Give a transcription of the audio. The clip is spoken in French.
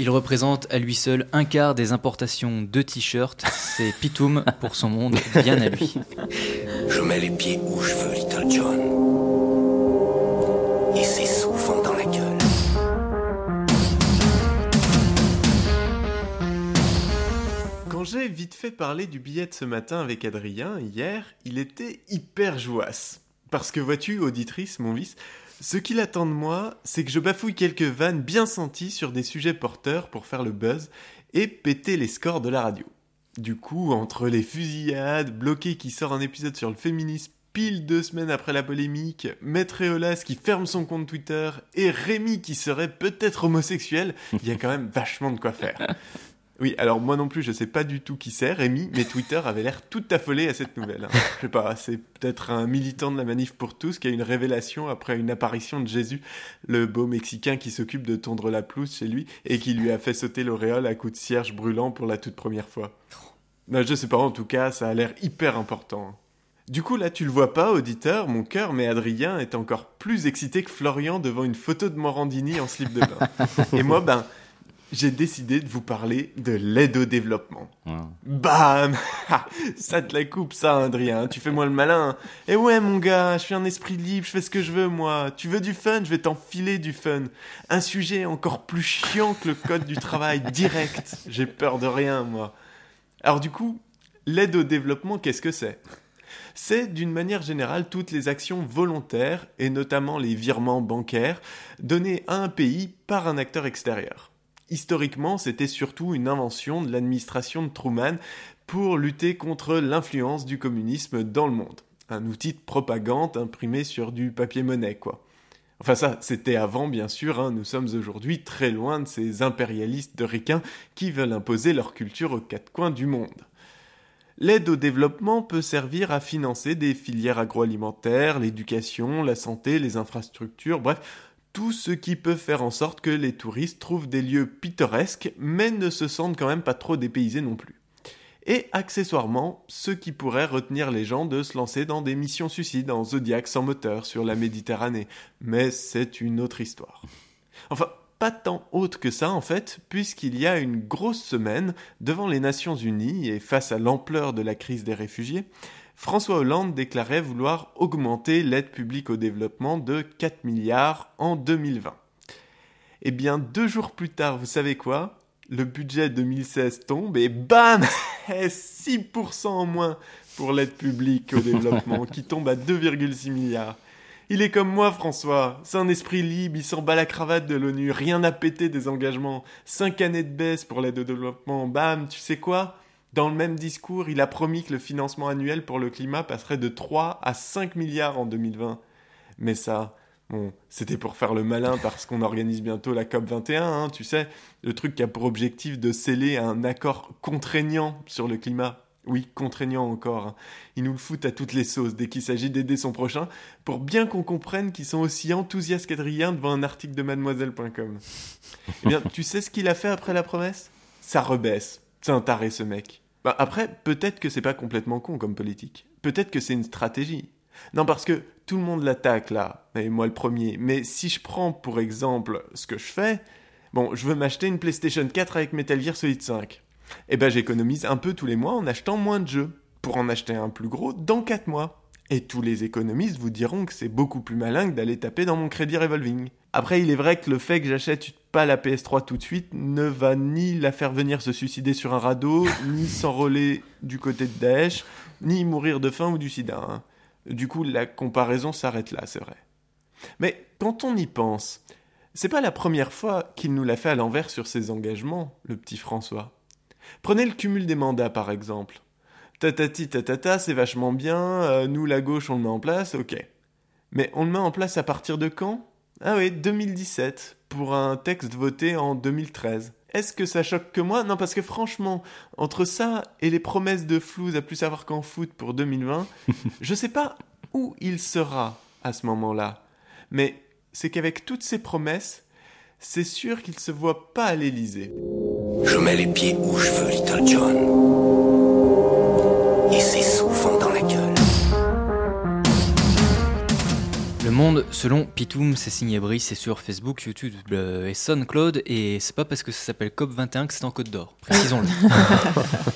Il représente à lui seul un quart des importations de t-shirts. C'est Pitoum pour son monde bien à lui. Je mets les pieds où je veux, Little John. Et c'est souvent dans la gueule. Quand j'ai vite fait parler du billet de ce matin avec Adrien, hier, il était hyper jouasse. Parce que vois-tu, auditrice, mon vice, ce qu'il attend de moi, c'est que je bafouille quelques vannes bien senties sur des sujets porteurs pour faire le buzz et péter les scores de la radio. Du coup, entre les fusillades, Bloqué qui sort un épisode sur le féminisme pile deux semaines après la polémique, Maître Eolas qui ferme son compte Twitter et Rémi qui serait peut-être homosexuel, il y a quand même vachement de quoi faire. Oui, alors moi non plus, je sais pas du tout qui c'est, Rémi, mais Twitter avait l'air tout affolé à cette nouvelle. hein. Je sais pas, c'est peut-être un militant de la manif pour tous qui a une révélation après une apparition de Jésus, le beau Mexicain qui s'occupe de tondre la pelouse chez lui et qui lui a fait sauter l'auréole à coups de cierge brûlant pour la toute première fois. Non, je sais pas, en tout cas, ça a l'air hyper important. Du coup, là, tu le vois pas, auditeur, mon cœur, mais Adrien est encore plus excité que Florian devant une photo de Morandini en slip de bain. Et moi, ben, j'ai décidé de vous parler de l'aide au développement. Bam Ça te la coupe, ça, Adrien. Tu fais moi le malin. Eh ouais, mon gars, je suis un esprit libre, je fais ce que je veux, moi. Tu veux du fun, je vais t'enfiler du fun. Un sujet encore plus chiant que le code du travail, direct. J'ai peur de rien, moi. Alors du coup, l'aide au développement, qu'est-ce que c'est? C'est d'une manière générale toutes les actions volontaires, et notamment les virements bancaires, donnés à un pays par un acteur extérieur. Historiquement, c'était surtout une invention de l'administration de Truman pour lutter contre l'influence du communisme dans le monde. Un outil de propagande imprimé sur du papier monnaie, quoi. Enfin ça, c'était avant, bien sûr, hein, nous sommes aujourd'hui très loin de ces impérialistes de ricains qui veulent imposer leur culture aux quatre coins du monde. L'aide au développement peut servir à financer des filières agroalimentaires, l'éducation, la santé, les infrastructures, bref, tout ce qui peut faire en sorte que les touristes trouvent des lieux pittoresques, mais ne se sentent quand même pas trop dépaysés non plus. Et accessoirement, ce qui pourrait retenir les gens de se lancer dans des missions suicides en Zodiac sans moteur sur la Méditerranée. Mais c'est une autre histoire. Enfin, pas tant haute que ça en fait, puisqu'il y a une grosse semaine, devant les Nations Unies et face à l'ampleur de la crise des réfugiés, François Hollande déclarait vouloir augmenter l'aide publique au développement de 4 milliards en 2020. Eh bien, deux jours plus tard, vous savez quoi? Le budget 2016 tombe et bam 6% en moins pour l'aide publique au développement qui tombe à 2,6 milliards. Il est comme moi, François. C'est un esprit libre, il s'en bat la cravate de l'ONU, rien à péter des engagements. Cinq années de baisse pour l'aide au développement, bam, tu sais quoi? Dans le même discours, il a promis que le financement annuel pour le climat passerait de 3 à 5 milliards en 2020. Mais ça, bon, c'était pour faire le malin parce qu'on organise bientôt la COP 21, hein, tu sais, le truc qui a pour objectif de sceller un accord contraignant sur le climat. Oui, contraignant encore. hein. Ils nous le foutent à toutes les sauces dès qu'il s'agit d'aider son prochain, pour bien qu'on comprenne qu'ils sont aussi enthousiastes qu'Adrien devant un article de mademoiselle.com. Eh bien, tu sais ce qu'il a fait après la promesse? Ça rebaisse. C'est un taré ce mec. Bah, après, peut-être que c'est pas complètement con comme politique. Peut-être que c'est une stratégie. Non, parce que tout le monde l'attaque là, et moi le premier. Mais si je prends pour exemple ce que je fais, bon, je veux m'acheter une PlayStation 4 avec Metal Gear Solid 5. Eh ben j'économise un peu tous les mois en achetant moins de jeux, pour en acheter un plus gros dans 4 mois. Et tous les économistes vous diront que c'est beaucoup plus malin que d'aller taper dans mon crédit revolving. Après, il est vrai que le fait que j'achète pas la PS3 tout de suite ne va ni la faire venir se suicider sur un radeau, ni s'enrôler du côté de Daesh, ni mourir de faim ou du sida. hein. Du coup, la comparaison s'arrête là, c'est vrai. Mais quand on y pense, c'est pas la première fois qu'il nous l'a fait à l'envers sur ses engagements, le petit François. Prenez le cumul des mandats par exemple. Tatati tatata, c'est vachement bien, euh, nous la gauche on le met en place, ok. Mais on le met en place à partir de quand? Ah oui, 2017, pour un texte voté en 2013. Est-ce que ça choque que moi? Non, parce que franchement, entre ça et les promesses de Flouze à plus savoir qu'en foot pour 2020, je sais pas où il sera à ce moment-là. Mais c'est qu'avec toutes ces promesses, c'est sûr qu'il se voit pas à l'Élysée. Je mets les pieds où je veux, Little John. Et c'est souvent dans la gueule. Le Monde selon Pitoum, c'est signé Brice, c'est sur Facebook, YouTube euh, et SoundCloud, et c'est pas parce que ça s'appelle COP21 que c'est en Côte d'Or, précisons-le.